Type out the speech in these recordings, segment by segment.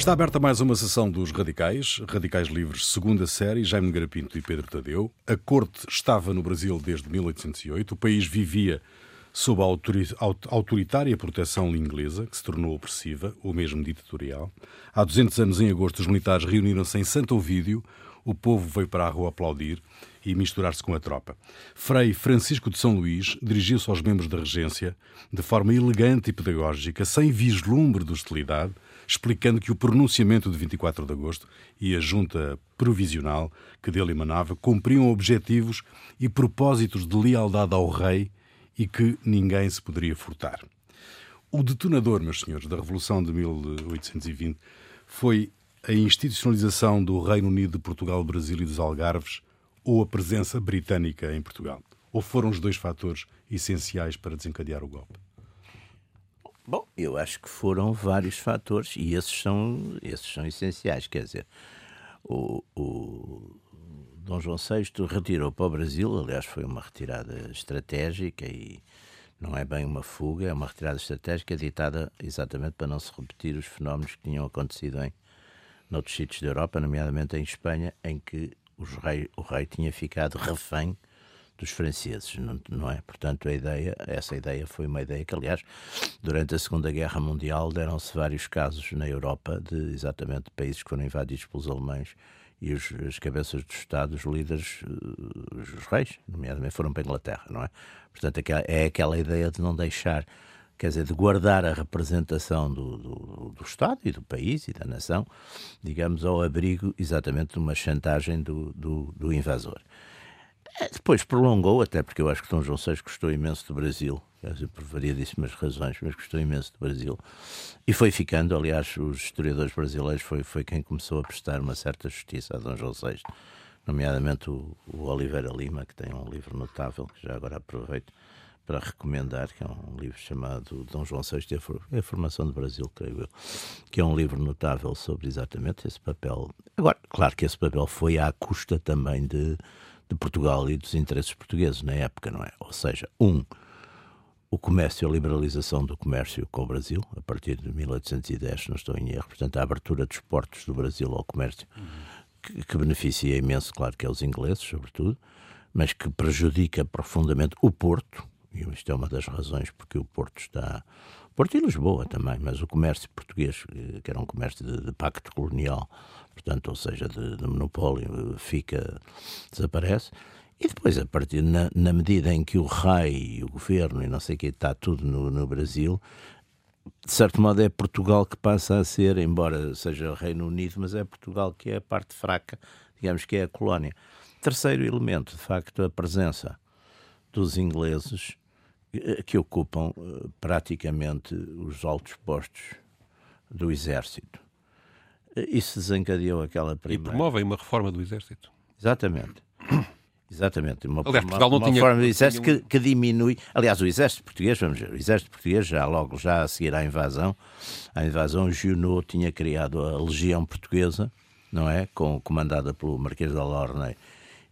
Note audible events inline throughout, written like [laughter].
Está aberta mais uma sessão dos Radicais, Radicais Livres, segunda série, Jaime Garapinto e Pedro Tadeu. A corte estava no Brasil desde 1808, o país vivia sob a autoritária proteção inglesa, que se tornou opressiva, ou mesmo ditatorial. Há 200 anos, em agosto, os militares reuniram-se em Santo Ovídio, o povo veio para a rua aplaudir e misturar-se com a tropa. Frei Francisco de São Luís dirigiu-se aos membros da regência de forma elegante e pedagógica, sem vislumbre de hostilidade, explicando que o pronunciamento de 24 de agosto e a junta provisional que dele emanava cumpriam objetivos e propósitos de lealdade ao rei e que ninguém se poderia furtar. O detonador, meus senhores, da Revolução de 1820 foi a institucionalização do Reino Unido de Portugal, Brasil e dos Algarves ou a presença britânica em Portugal? Ou foram os dois fatores essenciais para desencadear o golpe? Bom, eu acho que foram vários fatores e esses são, esses são essenciais. Quer dizer, o, o Dom João VI retirou para o Brasil, aliás, foi uma retirada estratégica e não é bem uma fuga, é uma retirada estratégica ditada exatamente para não se repetir os fenómenos que tinham acontecido em noutros sítios da Europa, nomeadamente em Espanha, em que rei, o rei tinha ficado refém dos franceses, não, não, é? Portanto, a ideia, essa ideia foi uma ideia que, aliás, durante a Segunda Guerra Mundial deram-se vários casos na Europa de exatamente países que foram invadidos pelos alemães e os, as cabeças dos Estados, os líderes, eh, os reis, nomeadamente, foram para a Inglaterra, não é? Portanto, é aquela ideia de não deixar, quer dizer, de guardar a representação do, do, do Estado e do país e da nação, digamos, ao abrigo exatamente de uma chantagem do, do, do invasor. Depois prolongou, até porque eu acho que Dom João VI gostou imenso do Brasil, por variedíssimas razões, mas gostou imenso do Brasil. E foi ficando, aliás, os historiadores brasileiros foi, foi quem começou a prestar uma certa justiça a Dom João VI, nomeadamente o, o Oliveira Lima, que tem um livro notável, que já agora aproveito para recomendar, que é um livro chamado Dom João VI e a Formação do Brasil, creio eu, que é um livro notável sobre exatamente esse papel. Agora, claro que esse papel foi à custa também de de Portugal e dos interesses portugueses na época, não é? Ou seja, um, o comércio, a liberalização do comércio com o Brasil, a partir de 1810, não estou em erro, portanto, a abertura dos portos do Brasil ao comércio, que, que, beneficia imenso, claro que é os ingleses, sobretudo, mas que prejudica profundamente o Porto, e isto é uma das razões porque o Porto está. Porto e Lisboa também, mas o comércio português, eh, que era um comércio de, de pacto colonial, portanto, ou seja, de, de monopólio, fica, desaparece. E depois, a partir, na, na, medida em que o rei, o governo e não sei o que está tudo no, no, Brasil, de certo modo é Portugal que passa a ser, embora seja o Reino Unido, mas é Portugal que é a parte fraca, digamos que é a colónia. Terceiro elemento, de facto, a presença dos ingleses eh, que ocupam eh, praticamente os altos postos do exército. Isso desencadeou aquela primeira... E promovem uma reforma do Exército. Exatamente. [coughs] Exatamente. Uma, aliás, Portugal não uma tinha, forma de exército que, que, diminui. Aliás, o exército português, vamos ver, o exército português, já logo já a seguir à invasão, a invasão, Junot tinha criado a Legião Portuguesa, não é? Com, comandada pelo Marquês da Lorney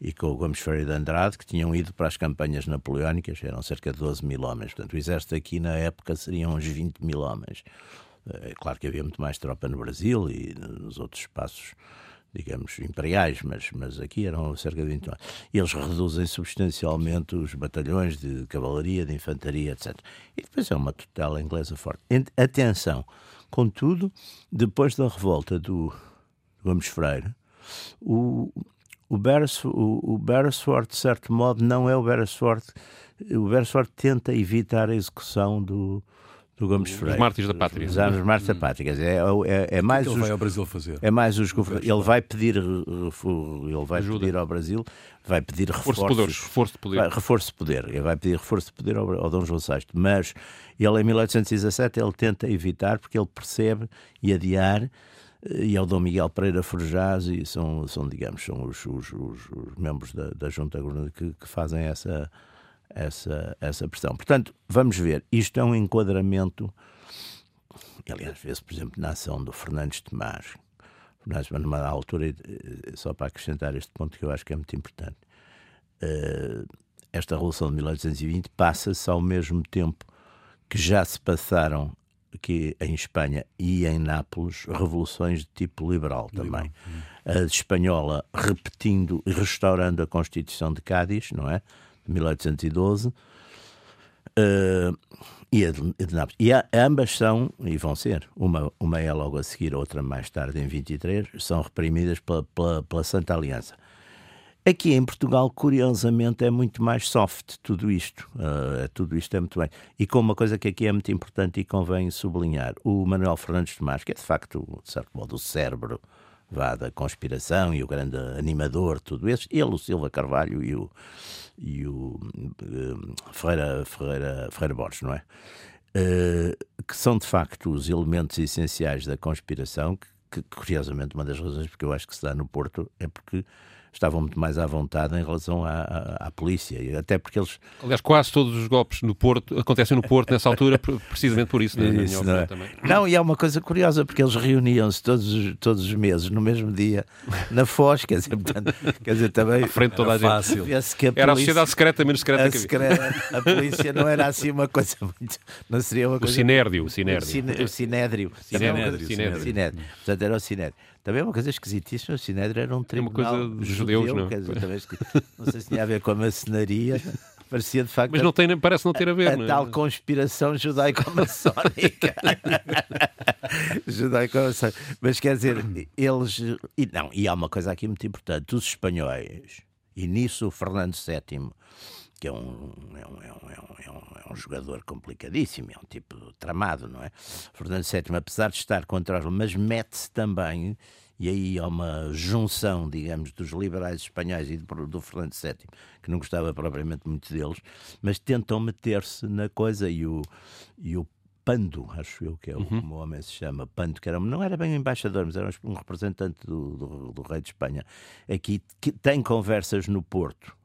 e com o Gomes Ferreira de Andrade, que tinham ido para as campanhas napoleónicas, eram cerca de 12 mil homens. Portanto, o exército aqui na época seriam uns 20 mil homens. É claro que havia muito mais tropa no Brasil e nos outros espaços, digamos, imperiais, mas, mas aqui eram cerca de 20 E eles reduzem substancialmente os batalhões de cavalaria, de infantaria, etc. E depois é uma tutela inglesa forte. Atenção, contudo, depois da revolta do Gomes Freire, o, o, Beresford, o, o Beresford, de certo modo, não é o Beresford. O Beresford tenta evitar a execução do, do Gomes Freire. Os mártires da pátria. Os, os mártires da pátria. é, é, é mais o que ele os, vai ao Brasil fazer? É mais os Ele vai pedir, ele vai Ajuda. pedir ao Brasil, vai pedir reforço. Reforço de poder. reforço de poder. Ele vai pedir reforço de poder ao, ao Dom João VI. Mas ele, em 1817, ele tenta evitar, porque ele percebe e adiar e ao Dom Miguel Pereira Forjás e são, são digamos, são os, os, os, os membros da, da Junta que, que fazem essa, essa, essa pressão. Portanto, vamos ver, isto é um enquadramento, aliás, vê-se, por exemplo, na ação do Fernandes Tomás, Fernandes, numa altura, eh, só para acrescentar este ponto que eu acho que é muito importante, uh, esta Revolução de 1820 passa-se ao mesmo tempo que já se passaram que em Espanha e em Nápoles revoluções de tipo liberal também. A espanhola repetindo e restaurando a Constituição de Cádiz, não é? De 1812. Uh, e a de, de Nápoles. E a, ambas são, e vão ser, uma, uma é logo a seguir, outra mais tarde, em 23, são reprimidas pela, pela, pela Santa Aliança. Aqui em Portugal, curiosamente, é muito mais soft tudo isto. Uh, tudo isto é muito bem. E com uma coisa que aqui é muito importante e convém sublinhar: o Manuel Fernandes Tomás, que é de facto, de certo modo, o cérebro vá, da conspiração e o grande animador, tudo isso, ele, o Silva Carvalho e o, e o uh, Ferreira, Ferreira, Ferreira Borges, não é? Uh, que são de facto os elementos essenciais da conspiração, que, que, curiosamente, uma das razões porque eu acho que se dá no Porto é porque estavam muito mais à vontade em relação à, à, à, polícia, até porque eles... Aliás, quase todos os golpes no Porto acontecem no Porto nessa altura, precisamente por isso, né, isso não, é? não, e há uma coisa curiosa, porque eles reuniam-se todos, todos os meses, no mesmo dia, na Foz, quer dizer, portanto, quer dizer também... À frente toda a gente. Fácil. A polícia, era a sociedade secreta, menos secreta a que secreta, A polícia não era assim uma coisa muito... Não seria uma coisa... O sinédrio, o sinédrio. O, sinédrio. O. Sinédrio. Sinédrio. sinédrio. Portanto, era o sinédrio. Também é uma coisa esquisitíssima, o Sinédrio era um tribunal é uma coisa de judeus, judeu, não? Quer dizer, talvez, não sei se tinha a ver com a maçonaria, [laughs] parecia de facto. Mas não tem, parece não ter a ver. A, a é? tal conspiração judaico-maçónica. [laughs] judaico-maçónica. Mas quer dizer, eles. E, não, e há uma coisa aqui muito importante: os espanhóis, e nisso o Fernando VII que é um, é um, é um, é um, é um jogador complicadíssimo, é um tipo tramado, não é? Fernando VII, apesar de estar contra os, mas mete-se também, e aí há uma junção, digamos, dos liberais espanhóis e do, do Fernando VII, que não gostava propriamente muito deles, mas tentam meter-se na coisa e o, e o Pando, acho eu que é o, uhum. como o homem se chama, Pando, que era, não era bem um embaixador, mas era um representante do, do, do rei de Espanha, aqui que tem conversas no Porto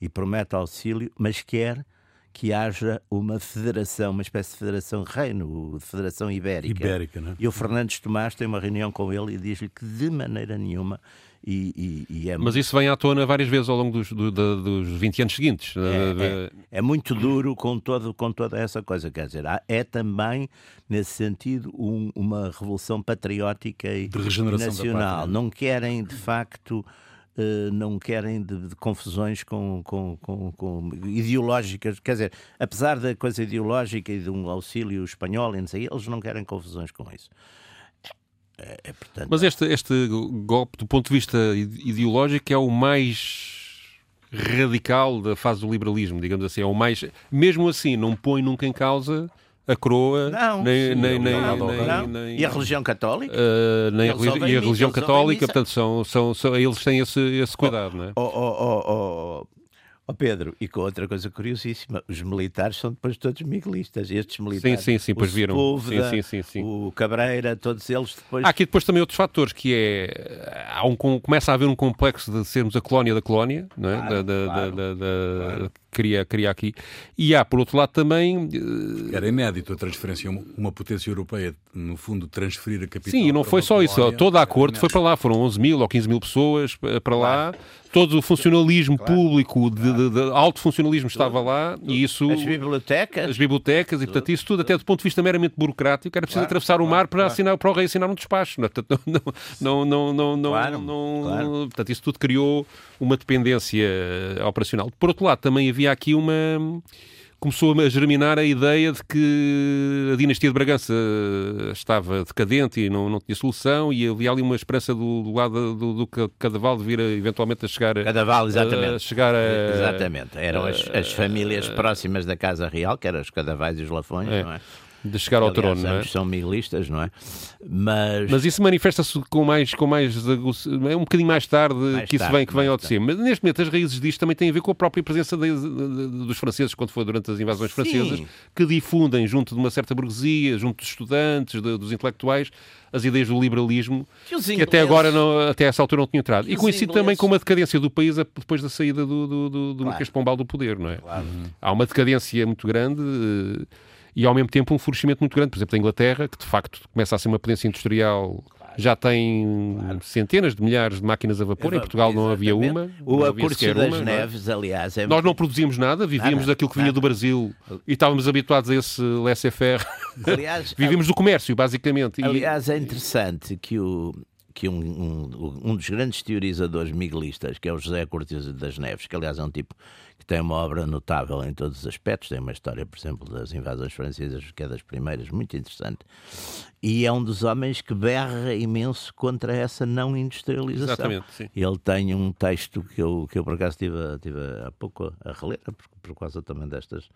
e promete auxílio, mas quer que haja uma federação, uma espécie de federação reino, de federação ibérica. Ibérica, né? E o Fernandes Tomás tem uma reunião com ele e diz-lhe que de maneira nenhuma e, e, e é Mas isso vem à tona várias vezes ao longo dos, do, dos 20 anos seguintes. É, é, é, muito duro com, todo, com toda essa coisa. Quer dizer, é também, nesse sentido, um, uma revolução patriótica e, nacional. Não querem, de facto uh, não querem de, de confusões com, com, com, com, ideológicas. Quer dizer, apesar da coisa ideológica e de um auxílio espanhol, eles não querem confusões com isso. É, é, portanto... Mas este, este golpe, do ponto de vista ideológico, é o mais radical da fase do liberalismo, digamos assim. É o mais. Mesmo assim, não põe nunca em causa a coroa, não, nem, sim, nem, não, nem, não, nem, E a religião católica? Uh, nem a, e a religião católica, portanto, são, são, são, eles têm esse, esse cuidado, oh, não é? Oh, oh, oh, oh, Pedro, e com outra coisa curiosíssima, os militares são depois todos miguelistas. Estes militares, sim, sim, sim, pois viram. Sepúlveda, sim, sim, sim, o Cabreira, todos eles depois. Há aqui depois também outros fatores, que é. Há um, começa a haver um complexo de sermos a colónia da colónia, não é? Claro, da, claro, da, da, claro queria, queria aqui. E há, por outro lado, também. Uh... Era inédito a transferência, uma potência europeia, no fundo, transferir a capital. Sim, e não foi só isso. Toda a corte foi para lá, foram 11 mil ou 15 mil pessoas para lá. Claro. Todo o funcionalismo claro. público, de, de, de, alto funcionalismo tudo, estava lá tudo. e isso. As bibliotecas. As bibliotecas, tudo. e portanto, isso tudo, até do ponto de vista meramente burocrático, era preciso atravessar o mar para, assinar, para o rei assinar um despacho. Não, não, não, não, não, claro. não, Portanto, isso tudo criou uma dependência operacional. Por outro lado, também havia aqui uma começou a germinar a ideia de que a dinastia de Bragança estava decadente e não, não tinha solução e havia ali uma esperança do, do lado do, do Cadaval de vir a, eventualmente a chegar a, Cadaval, exatamente. A chegar a, exatamente. Eram as, as famílias próximas da Casa Real, que eram os Cadavais e os Lafões, é. não é? De chegar ao trono, não é? são miguelistas, não é? Mas, mas isso manifesta-se com mais, com mais é um bocadinho mais tarde mais que tarde, isso vem, que vem ao de cima. Mas neste momento as raízes disto também têm a ver com a própria presença de, de, de, dos franceses, quando foi durante as invasões francesas, Sim. que difundem junto de uma certa burguesia, junto dos estudantes, dos intelectuais, as ideias do liberalismo que, que até agora, não, até essa altura não tinham entrado. E coincide ingleses... também com uma decadência do país depois da saída do, do, do, do claro. Marquês de Pombal do poder, não é? Claro. Há uma decadência muito grande e ao mesmo tempo um florescimento muito grande, por exemplo, da Inglaterra, que de facto começa a ser uma potência industrial já tem claro. centenas de milhares de máquinas a vapor. Em Portugal não havia uma. O Acurso das uma, Neves, aliás. É Nós não produzíamos nada, vivíamos nada, daquilo que vinha nada. do Brasil e estávamos habituados a esse laissez-faire. Aliás, [laughs] vivíamos do comércio, basicamente. Aliás, é interessante que o, que um, um, um, dos grandes teorizadores miguelistas, que é o José Cortes das Neves, que aliás é um tipo que tem uma obra notável em todos os aspectos, tem uma história, por exemplo, das invasões francesas, que é das primeiras, muito interessante, e é um dos homens que berra imenso contra essa não industrialização. Exatamente, sim. Ele tem um texto que eu, que eu por acaso estive, estive há pouco a reler, por, por causa também destas.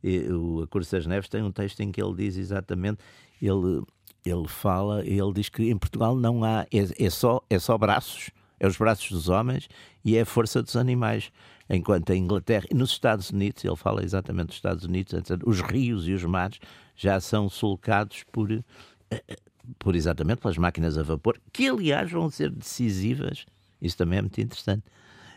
E, o Curso das Neves tem um texto em que ele diz exatamente, ele ele fala, ele diz que em Portugal não há, é, é, só, é só braços, é os braços dos homens e é a força dos animais. Enquanto em Inglaterra nos Estados Unidos, ele fala exatamente dos Estados Unidos, os rios e os mares já são sulcados por, eh, eh, por exatamente pelas máquinas a vapor, que aliás vão ser decisivas, isso também é muito interessante,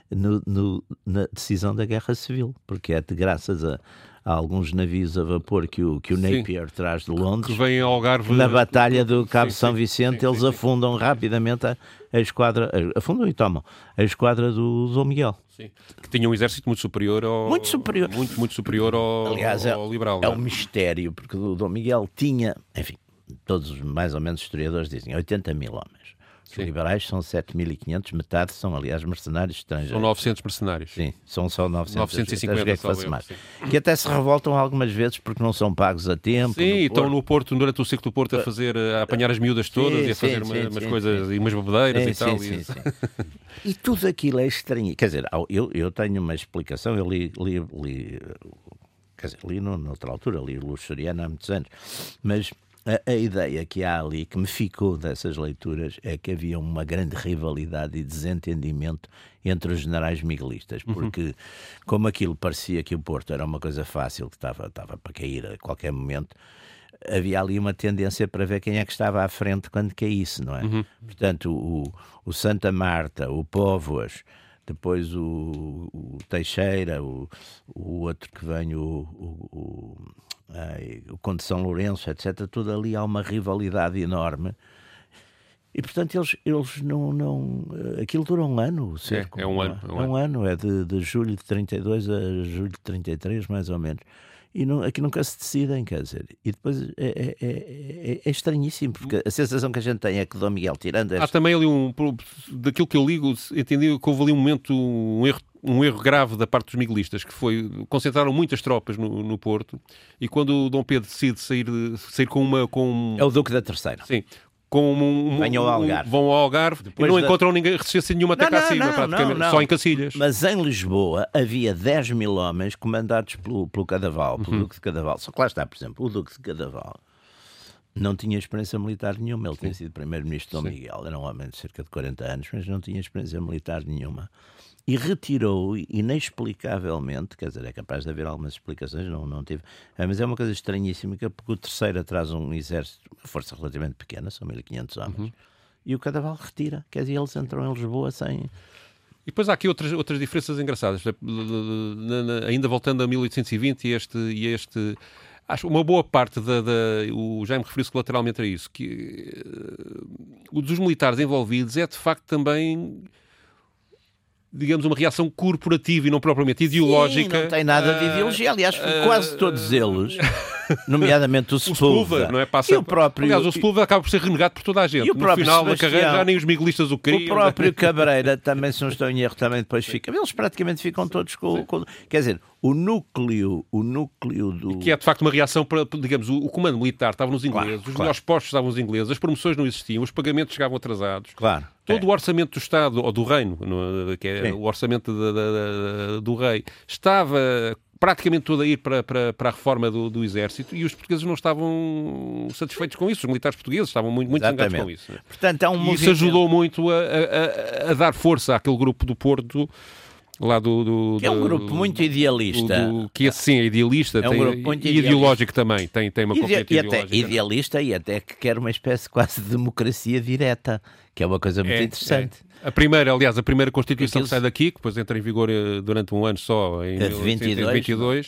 no, no, na decisão da Guerra Civil, porque é de graças a, há alguns navios a vapor que o, que o Napier sim. traz de Londres. Que vêm ao Algarve. Na Batalha do Cabo sim, São Vicente, sim, eles afundam rapidamente a, a, esquadra, afundam e tomam a esquadra do Dom Miguel. Sim. Que tinha um exército muito superior ao. Muito superior. Muito, muito superior ao, Aliás, ao, ao liberal. É, é um mistério, porque o Dom Miguel tinha, enfim, todos mais ou menos historiadores dizem 80 mil homens. Os liberais são 7.500, metade são, aliás, mercenários estrangeiros. São 900 mercenários. Sim, são só 900. 950, que, eu, mais. que até se revoltam algumas vezes porque não são pagos a tempo. Sim, no estão no Porto, durante o ciclo do Porto, a fazer, a apanhar as miúdas todas sim, e a fazer sim, uma, umas coisas e umas bebedeiras e tal. Sim, [laughs] sim, e tudo aquilo é estranho. Quer dizer, eu, eu tenho uma explicação, eu li, li, li quer dizer, li noutra altura, li o Luxuriano há muitos anos, mas a, a, ideia que há ali, que me ficou dessas leituras, é que havia uma grande rivalidade e desentendimento entre os generais miguelistas, uhum. porque uhum. como aquilo parecia que o Porto era uma coisa fácil, que estava, estava para cair a qualquer momento, havia ali uma tendência para ver quem é que estava à frente quando caísse, não é? Uhum. Portanto, o, o Santa Marta, o Póvoas, depois o, o Teixeira, o, o outro que vem, o, o o Conde de São Lourenço, etc., tudo ali há uma rivalidade enorme. E portanto eles, eles não, não. Aquilo dura um ano, certo? É, é, um ano. É um, é um ano, é de, de julho de 32 a julho de 33, mais ou menos. E não, aqui nunca se decidem, quer dizer. E depois é, é, é, é, é estranhíssimo, porque a sensação que a gente tem é que Dom Miguel, tirando. Este... Há também ali um. Daquilo que eu ligo, entendi que houve ali um momento, um erro um erro grave da parte dos miguelistas, que foi concentraram muitas tropas no, no Porto e quando o Dom Pedro decide sair, sair com uma. Com... É o Duque da Terceira. Sim. Com um, um, ao Algarve. Vão ao Algarve Depois e não da... encontram ninguém, resistência nenhuma até não, cá acima, praticamente, não, só em Cacilhas. Mas em Lisboa havia 10 mil homens comandados pelo, pelo Cadaval, pelo uhum. Duque de Cadaval. Só que lá está, por exemplo, o Duque de Cadaval não tinha experiência militar nenhuma. Ele Sim. tinha sido primeiro-ministro de Dom Miguel, era um homem de cerca de 40 anos, mas não tinha experiência militar nenhuma. E retirou inexplicavelmente, quer dizer, é capaz de haver algumas explicações, não, não tive, é, mas é uma coisa estranhíssima, porque o terceiro traz um exército, uma força relativamente pequena, são 1500 homens, uhum. e o Cadaval retira, quer dizer, eles entram em Lisboa sem... E depois há aqui outras, outras diferenças engraçadas, ainda voltando a 1820 e este... E este Acho uma boa parte da. da o Jaime referiu-se colateralmente a isso, que uh, o dos militares envolvidos é de facto também digamos, uma reação corporativa e não propriamente ideológica. Sim, não tem nada de ideologia. Aliás, uh, quase todos eles, [laughs] nomeadamente o Sepúlveda, não é? Passa, e o próprio... Aliás, o Sepúlveda acaba por ser renegado por toda a gente. E o no final da carreira já nem os miguelistas o queriam. O próprio [laughs] Cabreira também, se não estou em erro, também depois fica. Eles praticamente ficam todos com, com... Quer dizer, o núcleo, o núcleo do... Que é, de facto, uma reação para, digamos, o, o comando militar estava nos ingleses, claro, os claro. melhores postos estavam nos ingleses, as promoções não existiam, os pagamentos chegavam atrasados. Claro. Todo é. o orçamento do Estado, ou do reino, que é Sim. o orçamento do rei, estava praticamente todo a ir para, para, para a reforma do, do, exército e os portugueses não estavam satisfeitos com isso. Os militares portugueses estavam muito, muito zangados com isso. Portanto, é um e movimento... isso ajudou muito a, a, a, dar força àquele grupo do Porto lá do, do que é um grupo muito idealista do, que sim é idealista é um grupo muito e ideológico também tem tem uma componente e até idealista e até que quer uma espécie quase de democracia direta que é uma coisa muito é, interessante. É. A primeira, aliás, a primeira Constituição que sai daqui, que depois entra em vigor eh, durante um ano só, em é 22,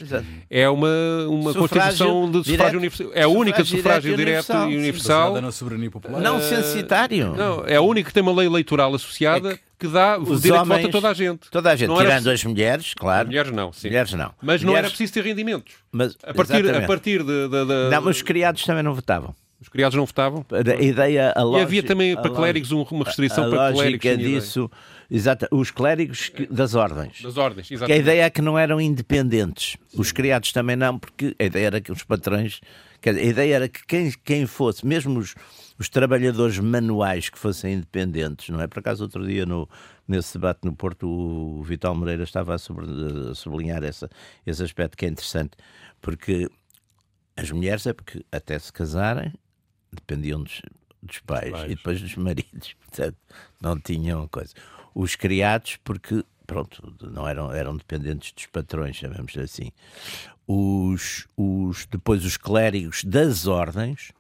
é uma, uma Constituição de sufrágio universal. É a única de sufrágio direto e universal. na soberania popular. Não censitário. Não, é a única que tem uma lei eleitoral associada. É que que dá o direito homens, de voto a toda a gente. Toda a gente, não tirando era... as mulheres, claro. Mulheres não, sim. Mulheres não. Mas mulheres... não era preciso ter rendimentos. Mas, a partir, a partir de, de, de, Não, mas os criados também não votavam. Os criados não votavam? A ideia, a lógica, e havia também para clérigos uma restrição a para clérigos. A disso, exato, os clérigos das ordens. Das ordens. Que a ideia é que não eram independentes. Sim. Os criados também não, porque a ideia era que os patrões, a ideia era que quem, quem fosse, mesmo os, os trabalhadores manuais que fossem independentes, não é? Por acaso outro dia no, nesse debate no Porto o Vital Moreira estava a, sobre, a sublinhar essa, esse aspecto que é interessante, porque as mulheres é porque até se casarem dependiam dos, dos pais, pais, e depois dos maridos, [laughs] portanto, não tinham coisa. Os criados, porque, pronto, não eram, eram dependentes dos patrões, chamamos assim. Os, os, depois os clérigos das ordens,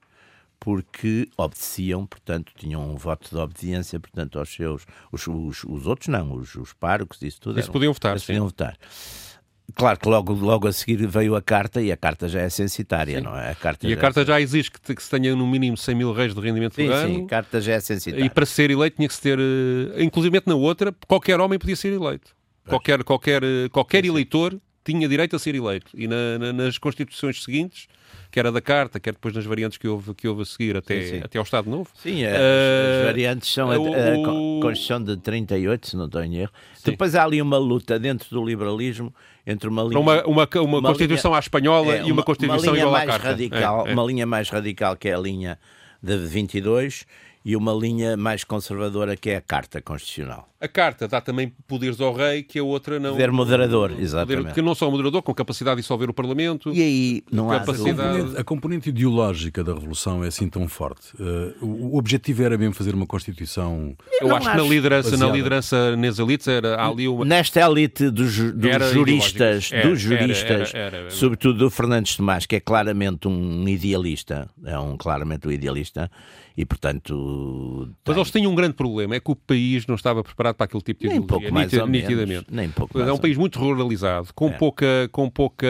porque obedeciam, portanto, tinham um voto de obediência, portanto, aos seus. Os, os, os outros não, os, os párocos, isso tudo. Isso eram, podiam votar, sim. Podiam votar. Claro que logo, logo a seguir veio a carta e a carta já é censitária, sim. não é? A carta e a carta é... já exige que, que, se tenha no mínimo 100 mil reis de rendimento sim, ano. Sim, a carta já é censitária. E para ser eleito tinha que se ter, uh, inclusive na outra, qualquer homem podia ser eleito. Qualquer, qualquer, uh, qualquer eleitor tinha direito a ser eleito. E na, na, nas constituições seguintes quer a da Carta, quer depois nas variantes que houve, que houve a seguir até, sim, sim. até ao Estado Novo. Sim, uh, as variantes são a, a, Constituição de 38, se não estou em erro. Sim. Depois há ali uma luta dentro do liberalismo entre uma linha... Uma, uma, uma, uma Constituição linha, à espanhola é, e uma, Constituição igual à Carta. Radical, é, é. Uma linha mais radical que é a linha de 22 e uma linha mais conservadora que é a Carta Constitucional. A Carta dá também poderes ao rei que a outra não. Poder moderador, exatamente. Poder, que não só moderador, com capacidade de dissolver o Parlamento. E aí não capacidade... há. A componente, a componente ideológica da Revolução é assim tão forte. Uh, o, objetivo era mesmo fazer uma Constituição. Eu acho, acho, que na liderança, na liderança nas elites era ali uma. Nesta elite dos, dos juristas, era, dos juristas, era, era, sobretudo do Fernandes Tomás, que é claramente um idealista, é um claramente um idealista e portanto. Mas eles tinham um grande problema, é que o país não estava preparado para aquele tipo de nem pouco mais nitidamente. nem pouco é um país muito ruralizado, com é. pouca, com pouca,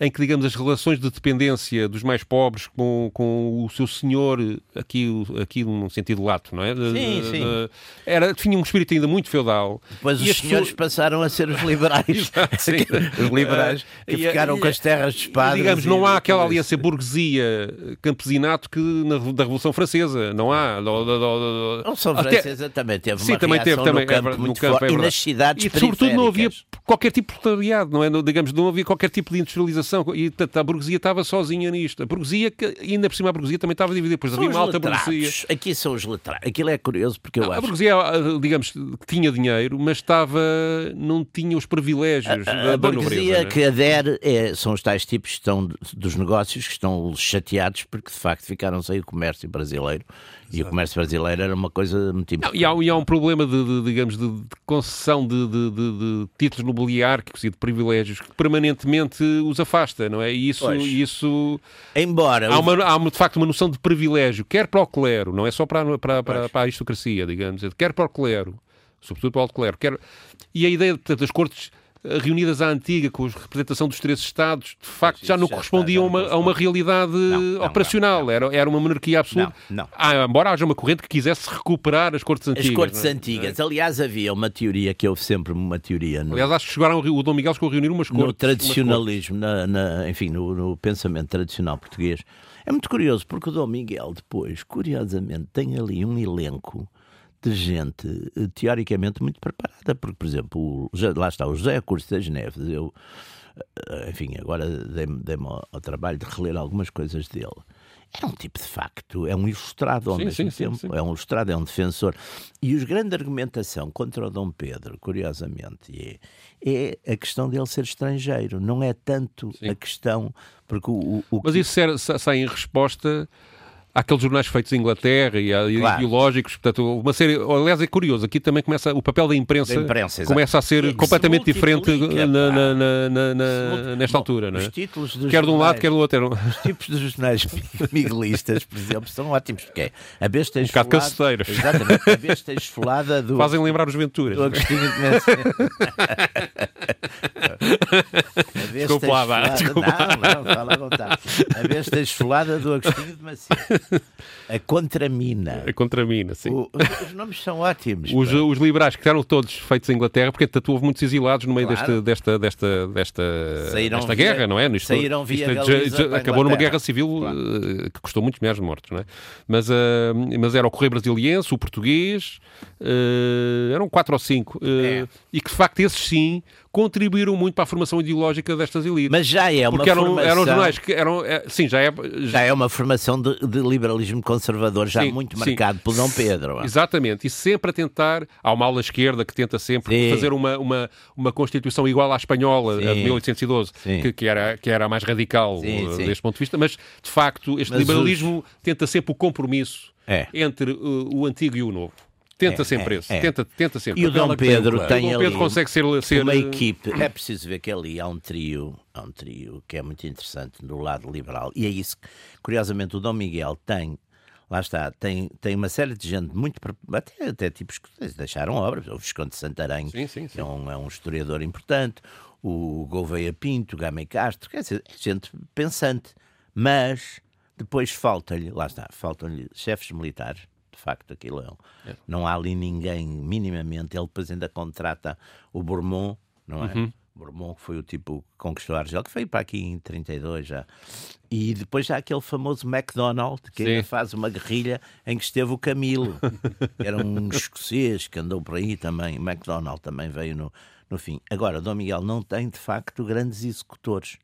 em que digamos as relações de dependência dos mais pobres com, com o seu senhor aqui, aqui num sentido lato, não é? Sim, sim. Era tinha um espírito ainda muito feudal. Depois os senhores pessoas... passaram a ser os liberais, [laughs] [laughs] os liberais que e, ficaram com as terras de espada. Digamos, não há aquela aliança burguesia campesinato que na da Revolução Francesa francesa, não há. Não só francesa Até... também teve Sim, uma também teve, também, no campo é, no campo, é e nas cidades E sobretudo não havia qualquer tipo de proletariado, não é? Digamos, não havia qualquer tipo de industrialização e a burguesia estava sozinha nisto. A burguesia, ainda por cima a burguesia também estava dividida, depois havia uma alta burguesia. Aqui são os letrados. Aquilo é curioso porque eu não, acho... A burguesia, digamos, tinha dinheiro, mas estava, não tinha os privilégios a, a, da, a burguesia nobreza, que adere é, são os tais tipos que estão dos negócios que estão chateados porque de facto ficaram sem o comércio brasileiro e o comércio brasileiro era uma coisa muito importante. Não, e, há, e, há, um problema de, de digamos, de, de concessão de, de, títulos nobiliárquicos e de privilégios que permanentemente os afasta, não é? E isso... isso Embora... Há, uma, há, de facto, uma noção de privilégio, quer para o clero, não é só para, para, para, para a aristocracia, digamos, quer para o clero, sobretudo para o alto clero, quer... E a ideia, portanto, das cortes reunidas à antiga, com a representação dos três Estados, de facto já não correspondiam a uma, a uma realidade não, não, operacional. Não, era, era uma monarquia absoluta. Não, ah, embora haja uma corrente que quisesse recuperar as cortes antigas. As cortes antigas. É. Aliás, havia uma teoria, que houve sempre uma teoria. No, Aliás, acho que chegaram, o Dom Miguel chegou a reunir umas cortes. No tradicionalismo, Na, na, enfim, no, no pensamento tradicional português. É muito curioso, porque o Dom Miguel depois, curiosamente, tem ali um elenco de gente eh, teoricamente muito preparada, porque, por exemplo, o, lá está o José Curso das Neves, eu, eh, enfim, agora dei-me dei ao, trabalho de reler algumas coisas dele. Era um tipo de facto, é um ilustrado ao sim, mesmo sim, tempo, sim, é um ilustrado, é um defensor. E os grande argumentação contra o Dom Pedro, curiosamente, é, é a questão dele ser estrangeiro, não é tanto a questão. Porque o, o, Mas isso sai em resposta Há aqueles jornais feitos em Inglaterra e, claro. ideológicos, portanto, uma série. Aliás, é curioso, aqui também começa o papel da imprensa, da imprensa começa a ser completamente diferente na, na, na, nesta altura, não é? Os títulos dos quer de um lado, quer do outro. Os tipos dos jornais [laughs] miguelistas, por exemplo, são ótimos, porque é a besta um bocado. Exatamente, a besta esfolada do. Fazem lembrar os Venturas. Do Agostinho de Desculpa lá, desculpa. Não, não, fala à vontade. A besta esfolada do Agostinho de Macedo. A Contramina. A Contramina, sim. O, os nomes são ótimos. Os, os, liberais que eram todos feitos em Inglaterra, porque tanto houve muitos exilados no meio claro. desta, desta, desta, desta, guerra, não é? Isto, saíram via isto, acabou numa guerra civil claro. uh, que custou muitos milhares de mortos, não é? Mas, uh, mas era o Correio Brasiliense, o português, uh, eram quatro ou cinco. É. E que de facto esses sim contribuíram muito para a formação ideológica destas elites. Mas já é uma Porque eram, formação... eram jornais que eram... É, sim, já é... Já é uma formação de, de liberalismo conservador já sim, muito marcado sim. por Dom Pedro. Exatamente. E sempre a tentar... Há uma ala esquerda que tenta sempre sim. fazer uma, uma, uma Constituição igual à espanhola, a de 1812, que, que, era, que era a mais radical uh, deste ponto de vista. Mas, de facto, este mas liberalismo os... tenta sempre o compromisso é. entre uh, o antigo e o novo. Tenta é, sempre é, esse. É. Tenta, tenta sempre. E o Dom Pedro tem, tem o Dom Pedro ali consegue ser, ser... uma equipe. É preciso ver que ali há um trio, há um trio que é muito interessante do lado liberal. E é isso que, curiosamente, o Dom Miguel tem lá está, tem, tem uma série de gente muito. até, até tipos que deixaram obras. O Visconde de Santarém, sim, sim, sim. é um, é um historiador importante, o Gouveia Pinto, o Gama Castro, quer dizer, é gente pensante. Mas depois falta-lhe, lá está, faltam-lhe chefes militares facto aquilo é, é. não há ali ninguém minimamente. Ele depois ainda contrata o Bourmont, não é? Uhum. Bourmont, que foi o tipo que conquistou a Argel, que veio para aqui em 32 já. E depois já aquele famoso MacDonald, que Sim. ainda faz uma guerrilha em que esteve o Camilo, que era um escocês que andou por aí também. MacDonald também veio no, no fim. Agora, Dom Miguel não tem, de facto, grandes executores.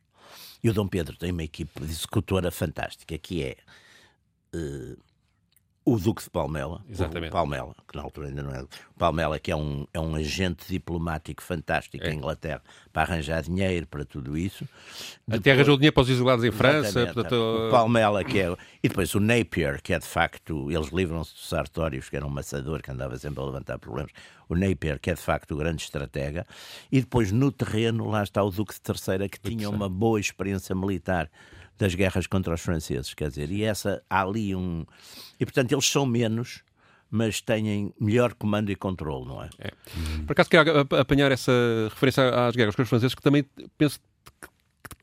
E o Dom Pedro tem uma equipe de executora fantástica, que é. Uh, o Duque de Palmela, Exatamente. Palmela, que na altura ainda não é. Palmela, que é um, é um agente diplomático fantástico é. em Inglaterra para arranjar dinheiro para tudo isso. Até arranjou dinheiro para os exilados em França. Portanto... O Palmela, que é. E depois o Napier, que é de facto. Eles livram-se dos Sartórios, que era um maçador que andava sempre a levantar problemas. O Napier, que é de facto o grande estratega. E depois no terreno, lá está o Duque de Terceira, que tinha uma boa experiência militar das guerras contra os franceses, quer dizer, e essa há ali um e portanto eles são menos mas têm melhor comando e controle, não é? é. Por acaso quero apanhar essa referência às guerras com os franceses, que também penso que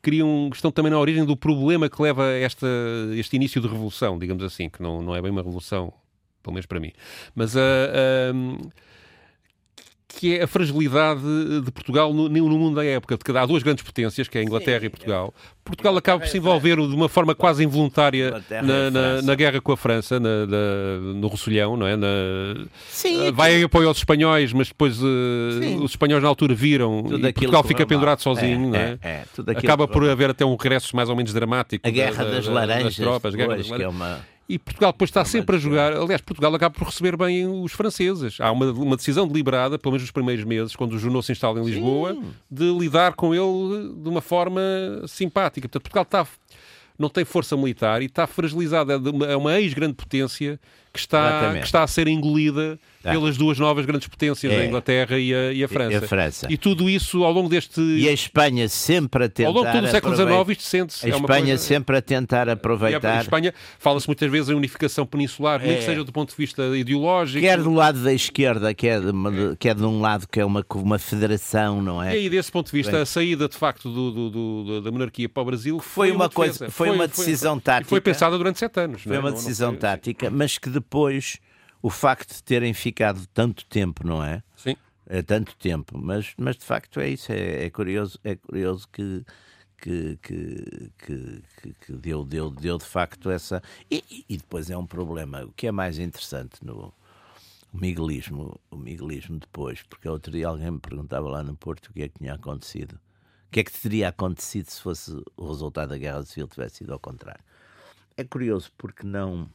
criam, estão também na origem do problema que leva a esta, este início de revolução, digamos assim, que não, não é bem uma revolução, pelo menos para mim. Mas a. Uh, uh, que é a fragilidade de Portugal no, no mundo da época. Porque há duas grandes potências, que é a Inglaterra Sim, e Portugal. Portugal acaba por se envolver de uma forma quase involuntária na, na, na, guerra com a França, na, no Rosselhão, não é? Sim, vai em apoio aos espanhóis, mas depois uh, os espanhóis na altura viram tudo e Portugal fica pendurado mal. sozinho, é, não é? é, é acaba por haver até um regresso mais ou menos dramático. A Guerra da, das Laranjas, das tropas, a Guerra das Laranjas. E Portugal depois está sempre a jogar. Aliás, Portugal acaba por receber bem os franceses. Há uma, uma decisão deliberada, pelo menos nos primeiros meses, quando o Junot se instala em Lisboa, Sim. de lidar com ele de uma forma simpática. Portanto, Portugal está, não tem força militar e está fragilizado. É uma, é uma ex-grande potência que está, que está a ser engolida ah. pelas duas novas grandes potências, é. a Inglaterra e a, e a, França. E, a França. E tudo isso ao longo deste. E a Espanha sempre a tentar. Ao longo do século XIX, isto sente-se. A é Espanha coisa... sempre a tentar aproveitar. E a Espanha fala-se muitas vezes em unificação peninsular, é. nem que é. seja do ponto de vista ideológico. Quer do lado da esquerda, que é de, é. que é de um lado que é uma, uma federação, não é? E aí, desse ponto de vista, Bem. a saída de facto do, do, do, da monarquia para o Brasil foi, foi uma, uma coisa, foi, foi, uma decisão foi, tática. foi pensada durante sete anos. Foi uma decisão tática, mas que depois o facto de terem ficado tanto tempo, não é? Sim. É tanto tempo, mas, mas de facto é isso, é, é curioso, é curioso que, que, que, que, que, deu, deu, deu de facto essa. E, e depois é um problema. O que é mais interessante no o miguelismo, o miguelismo depois, porque outro dia alguém me perguntava lá no Porto o que é que tinha acontecido. O que é que teria acontecido se fosse o resultado da Guerra Civil tivesse sido ao contrário? É curioso porque não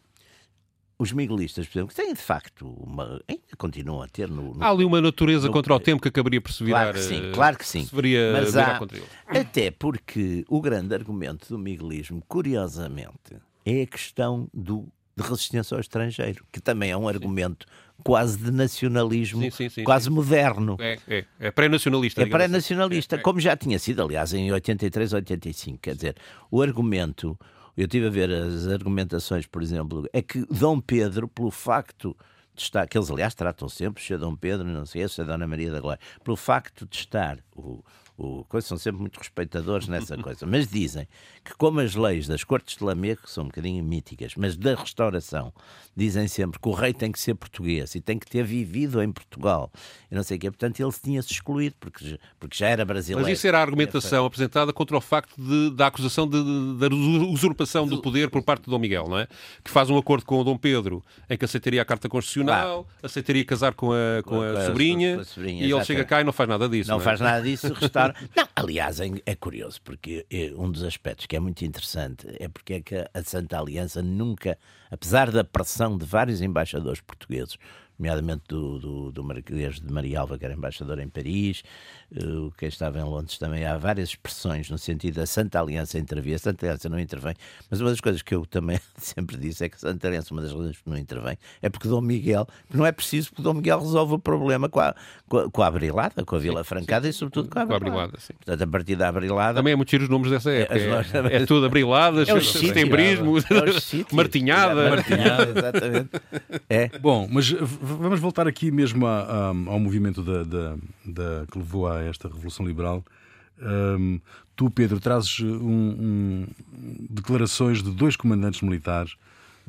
os miguelistas, por exemplo, têm de facto uma. ainda continuam a ter no. no há ali uma natureza no, contra o tempo que acabaria por se virar. Claro que sim, claro que sim. Mas há. Até porque o grande argumento do miguelismo, curiosamente, é a questão do de resistência ao estrangeiro, que também é um argumento quase de nacionalismo, sim, sim, sim, quase moderno. É, é, é pré-nacionalista. É assim. pré-nacionalista, assim. como já tinha sido, aliás, em 83, 85. Quer dizer, o argumento, eu estive a ver as argumentações, por exemplo, é que Dom Pedro, pelo facto de estar, que eles aliás tratam sempre, se Dom Pedro, não sei se é Dona Maria da Glória, pelo facto de estar o, o, coisa, são sempre muito respeitadores nessa coisa, mas dizem que como as leis das Cortes de Lamego, que são um bocadinho míticas, mas da restauração, dizem sempre que o rei tem que ser português e tem que ter vivido em Portugal, e não sei o quê, portanto ele tinha-se excluído, porque, porque já era brasileiro. Mas isso era a argumentação apresentada contra o facto de, da acusação de, da usurpação do poder por parte de Dom Miguel, não é? Que faz um acordo com o Dom Pedro em que aceitaria a Carta Constitucional, claro. aceitaria casar com a, com a, a, sobrinha, com a sobrinha, e ele chega cá e não faz nada disso. Não, não é? faz nada disso, restaura Não, aliás, é, é curioso, porque é um dos aspectos que é muito interessante é porque é que a Santa Aliança nunca, apesar da pressão de vários embaixadores portugueses, nomeadamente do, do, do Marquês de Marialva, que era embaixador em Paris, uh, quem estava em Londres também, há várias expressões no sentido da Santa Aliança intervir. A Santa Aliança não intervém, mas uma das coisas que eu também [laughs] sempre disse é que a Santa Aliança, uma das razões que não intervém, é porque Dom Miguel, não é preciso que Dom Miguel resolva o problema com a, com a, com a Abrilada, com a Vila sim, Francada sim, e sobretudo com a Abrilada. Com a Abrilada sim. Portanto, a partir da Abrilada... Também é muito os nomes dessa época. É, é, é [laughs] tudo Abriladas, é setembrismo, é [laughs] martinhada. Martinhada, exatamente. É. Bom, mas vamos voltar aqui mesmo a, a, ao movimento da, da, da, que levou a esta Revolução Liberal. Um, tu, Pedro, trazes um, um, declarações de dois comandantes militares.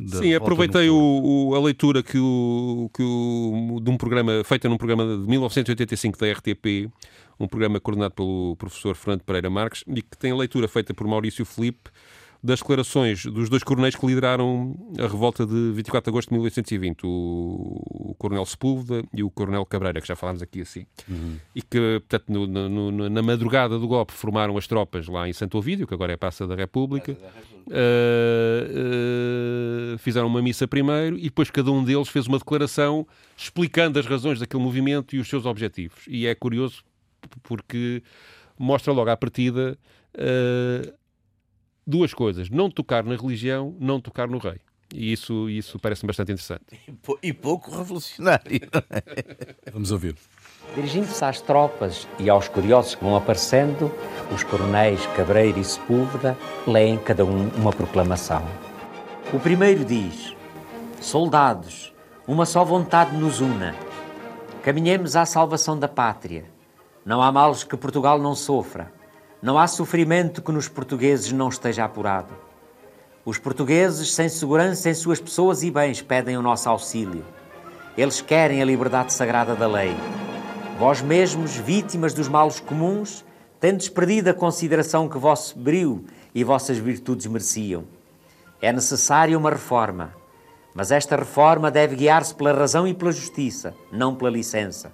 Sim, aproveitei o, o, a leitura que o, que o, de um programa feita num programa de 1985 da RTP, um programa coordenado pelo professor Fernando Pereira Marques, e que tem a leitura feita por Maurício Felipe das declarações dos dois coronéis que lideraram a revolta de 24 de agosto de 1820, o, o Coronel Sepúlveda e o Coronel Cabreira, que já falámos aqui assim. Uhum. E que, portanto, no, no, na madrugada do golpe formaram as tropas lá em Santo Ovídio, que agora é Praça da República, uh, uh, fizeram uma missa primeiro e depois cada um deles fez uma declaração explicando as razões daquele movimento e os seus objetivos. E é curioso porque mostra logo à partida uh, duas coisas: não tocar na religião, não tocar no rei. E isso, isso parece-me bastante interessante. E pouco revolucionário. Vamos ouvir. Dirigindo-se às tropas e aos curiosos que vão aparecendo, os coronéis Cabreiro e Sepúlveda leem cada um uma proclamação. O primeiro diz: Soldados, uma só vontade nos una. Caminhemos à salvação da pátria. Não há males que Portugal não sofra. Não há sofrimento que nos portugueses não esteja apurado. Os portugueses, sem segurança em suas pessoas e bens, pedem o nosso auxílio. Eles querem a liberdade sagrada da lei. Vós mesmos, vítimas dos males comuns, tendes perdido a consideração que vosso brio e vossas virtudes mereciam. É necessária uma reforma, mas esta reforma deve guiar-se pela razão e pela justiça, não pela licença.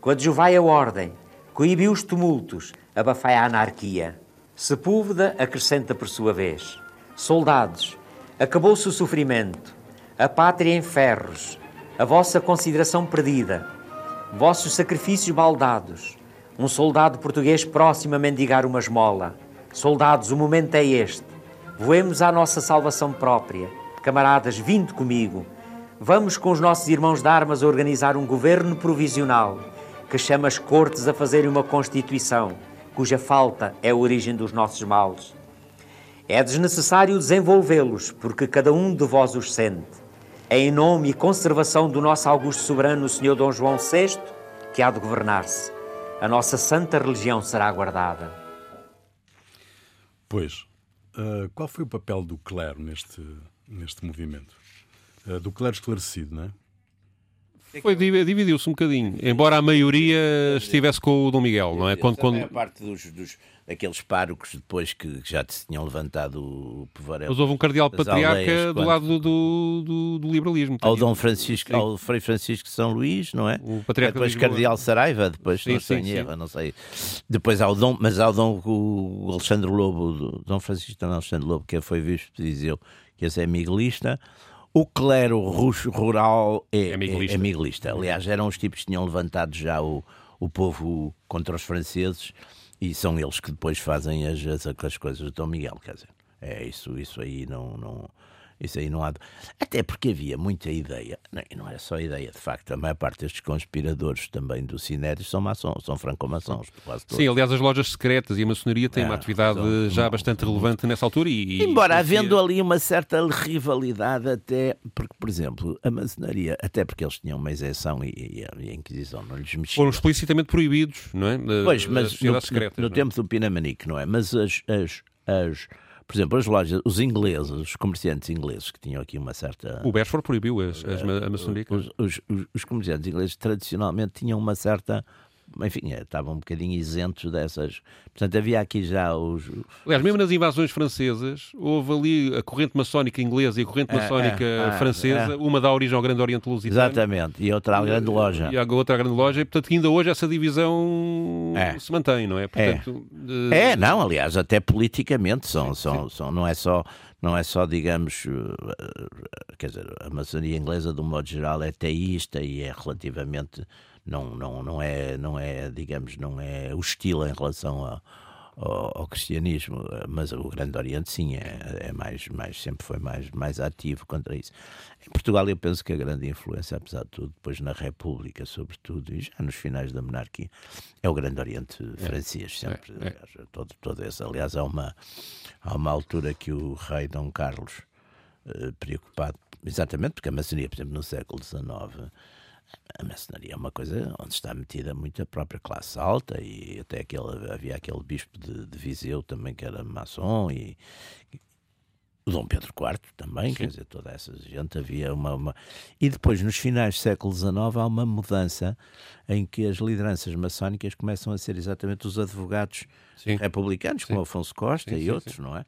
Coadjuvai a ordem, coibiu os tumultos, abafai a anarquia. Sepúlveda acrescenta por sua vez: Soldados, acabou-se o sofrimento, a pátria em ferros, a vossa consideração perdida, vossos sacrifícios baldados, um soldado português próximo a mendigar uma esmola. Soldados, o momento é este. Voemos à nossa salvação própria. Camaradas, vinde comigo. Vamos com os nossos irmãos de armas organizar um governo provisional que chama as cortes a fazerem uma constituição cuja falta é a origem dos nossos males. É desnecessário desenvolvê-los, porque cada um de vós os sente. É em nome e conservação do nosso augusto soberano, o Senhor Dom João VI, que há de governar-se. A nossa santa religião será guardada. Pois, uh, qual foi o papel do clero neste, neste movimento? Uh, do clero esclarecido, não é? Foi, dividiu-se um bocadinho, embora a maioria estivesse com o Dom Miguel, não é? Quando, quando... A parte dos, dos, daqueles párocos depois que já te tinham levantado o povarel. Mas houve um cardeal patriarca aldeias, do lado do, do, do, liberalismo. Ao Dom Francisco, sim. ao Frei Francisco de São Luís, não é? O patriarca depois cardeal Saraiva, depois sim, não sei sim, erro, não sei. Depois ao Dom, mas ao Dom o Alexandre Lobo, Dom Francisco não, Alexandre Lobo, que foi visto de Viseu, que esse é miguelista. O clero rural é, é, miguelista. É, é miguelista. Aliás, eram os tipos que tinham levantado já o, o povo contra os franceses e são eles que depois fazem as, as, as coisas do Dom Miguel, quer dizer. É isso, isso aí não, não Isso aí não há. Até porque havia muita ideia, e não é só ideia, de facto, a maior parte destes conspiradores também do Sinério são maçons, são franco-maçons. Sim, aliás, as lojas secretas e a maçonaria têm é, uma atividade são, já bastante relevante nessa altura. E, Embora e, havendo ali uma certa rivalidade, até porque, por exemplo, a maçonaria, até porque eles tinham uma isenção e, e a Inquisição não lhes mexia. Foram explicitamente proibidos, não é? Pois, mas no, secretas, no, no é? tempo do Pinamanique, não é? Mas as, as, as por exemplo, as lojas, os ingleses, os comerciantes ingleses que tinham aqui uma certa. O Beresford proibiu as, as, a maçonaria. Os, os, os, comerciantes ingleses tradicionalmente tinham uma certa enfim, é, estavam um bocadinho isentos dessas. Portanto, havia aqui já os. Aliás, mesmo nas invasões francesas, houve ali a corrente maçónica inglesa e a corrente é, maçónica é, é, francesa, uma dá origem ao Grande Oriente Lusitano. Exatamente, e outra à Grande Loja. E a outra à Grande Loja, e portanto, ainda hoje essa divisão é. se mantém, não é? Portanto, é. não, aliás, até politicamente são, são, são, não é só não é só, digamos, quer dizer, a maçonaria inglesa, de um modo geral, é teísta e é relativamente não, não, não, é, não é, digamos, não é hostil em relação a, ao, ao, cristianismo, mas o Grande Oriente sim é, é mais, mais, sempre foi mais, mais ativo contra isso. Em Portugal eu penso que a grande influência, apesar de tudo, depois na República, sobretudo, e já nos finais da monarquia, é o Grande Oriente é. francês, sempre. É, é. Todo, todo esse. Aliás, há uma, há uma altura que o rei Dom Carlos, eh, preocupado, exatamente porque a maçonaria, por exemplo, no século XIX a maçonaria é uma coisa onde está metida muito a própria classe alta e até aquele, havia aquele bispo de, de Viseu também que era maçom e, e o Dom Pedro IV também, Sim. quer dizer, toda essa gente havia uma, uma, E depois, nos finais do século XIX, há uma mudança em que as lideranças maçónicas começam a ser exatamente os advogados Sim. republicanos, Sim. como Afonso Costa e outros, não é?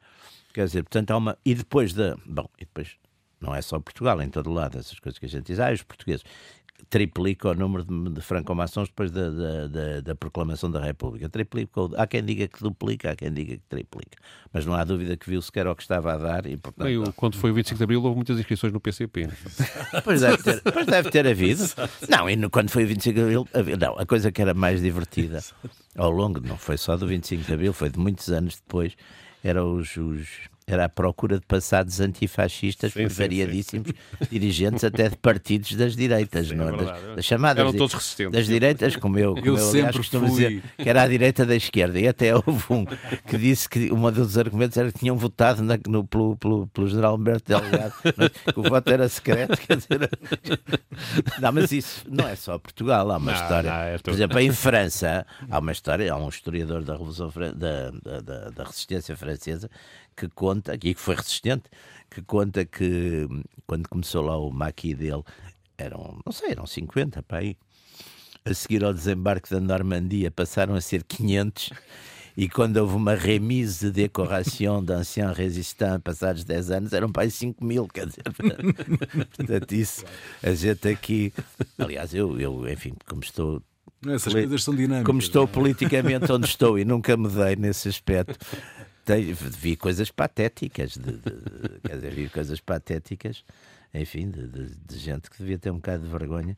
Quer dizer, portanto, há uma. E depois da. Bom, e depois não é só Portugal, em todo lado, essas coisas que a gente diz, ah, os portugueses triplica o número de, de franco-maçons depois da, da, da, da, proclamação da República. Triplica, há quem diga que duplica, há quem diga que triplica. Mas não há dúvida que viu sequer o que estava a dar e, portanto... Bem, quando foi o 25 de Abril houve muitas inscrições no PCP. [laughs] pois, deve ter, pois deve ter havido. Não, e no, quando foi o 25 de Abril... Não, a coisa que era mais divertida ao longo, não foi só do 25 de Abril, foi de muitos anos depois, eram os, os era a procura de passados antifascistas sim, por variadíssimos sim. [laughs] dirigentes até de partidos das direitas, sim, não é? Das, das, chamadas Eram todos resistentes. das direitas, como eu, como eu, eu aliás, costumo fui... dizer, que era a direita da esquerda. E até houve um que disse que um dos argumentos era que tinham votado na, no, pelo, pelo, pelo general Humberto Delgado, que o voto era secreto. Quer dizer, [laughs] não, mas isso não é só Portugal, há uma não, história. Não, é por exemplo, em França, há uma história, há um historiador da Revolução da, da, da Resistência Francesa que conta, e que foi resistente, que conta que quando começou lá o maquis dele, eram, não sei, eram 50 para aí. A seguir ao desembarque da Normandia passaram a ser 500 e quando houve uma remise de decoração d'anciens résistants passados 10 anos, eram para aí 5 mil, quer dizer, [laughs] portanto isso, a gente aqui, aliás, eu, eu enfim, como estou essas coisas são dinâmicas. Como estou é? politicamente onde estou e nunca me dei nesse aspecto, vi coisas patéticas, de, de, quer dizer, vi coisas patéticas, enfim, de, de, gente que devia ter um bocado de vergonha,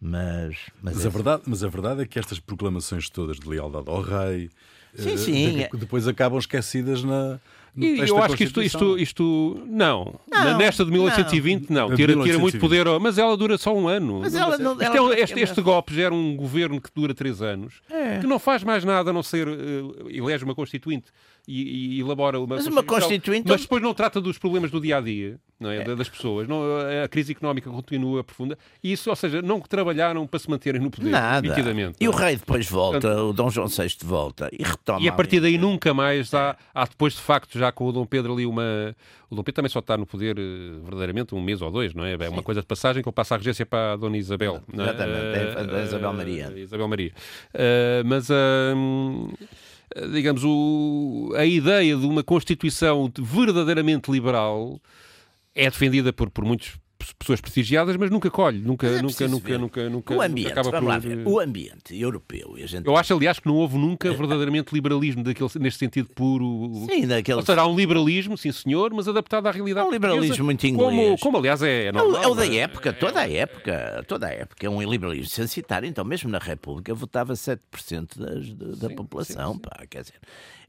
mas... Mas, mas, é a, verdade, mas a verdade é que estas proclamações todas de lealdade ao rei, sim, sim. depois acabam esquecidas na e eu acho que isto, isto, isto não. não. Nesta de 1820, não. não. Tira, tira muito poder, mas ela dura só um ano. Mas ela não, ela é, este, este, golpe gera um governo que dura três anos, é. que não faz mais nada a não ser uh, elege uma constituinte e, e elabora uma, mas uma constituinte. Mas depois não trata dos problemas do dia a dia não é? é. das pessoas. Não, a crise económica continua profunda. E isso, ou seja, não trabalharam para se manterem no poder. Nada. Nitidamente, e o rei depois volta, Portanto, o Dom João VI volta e retoma. E a partir daí nunca mais há, há depois de facto já com o Dom Pedro ali uma. O Dom Pedro também só está no poder eh, verdadeiramente um mês ou dois, não é? É uma coisa de passagem que ele passa a regência para a Dona Isabel. É? Exatamente, é a Dona Isabel Maria. Uh, Isabel Maria. Uh, mas. Uh, digamos, o, a ideia de uma Constituição verdadeiramente liberal é defendida por, por muitos pessoas prestigiadas, mas nunca colhe, nunca, é nunca, nunca, nunca, nunca, o ambiente, acaba por... Ver, o ambiente europeu. E a gente... Eu acho, aliás, que não houve nunca [laughs] verdadeiramente liberalismo daquele, neste sentido puro. Sim, daquele... Ou seja, há um liberalismo, sim senhor, mas adaptado à realidade. Um liberalismo muito inglês. Como, como aliás é, é normal. É o da é? época, toda a época, toda a época. É um liberalismo censitário, então mesmo na República votava 7% das, da, da população, sim, sim. pá, quer dizer.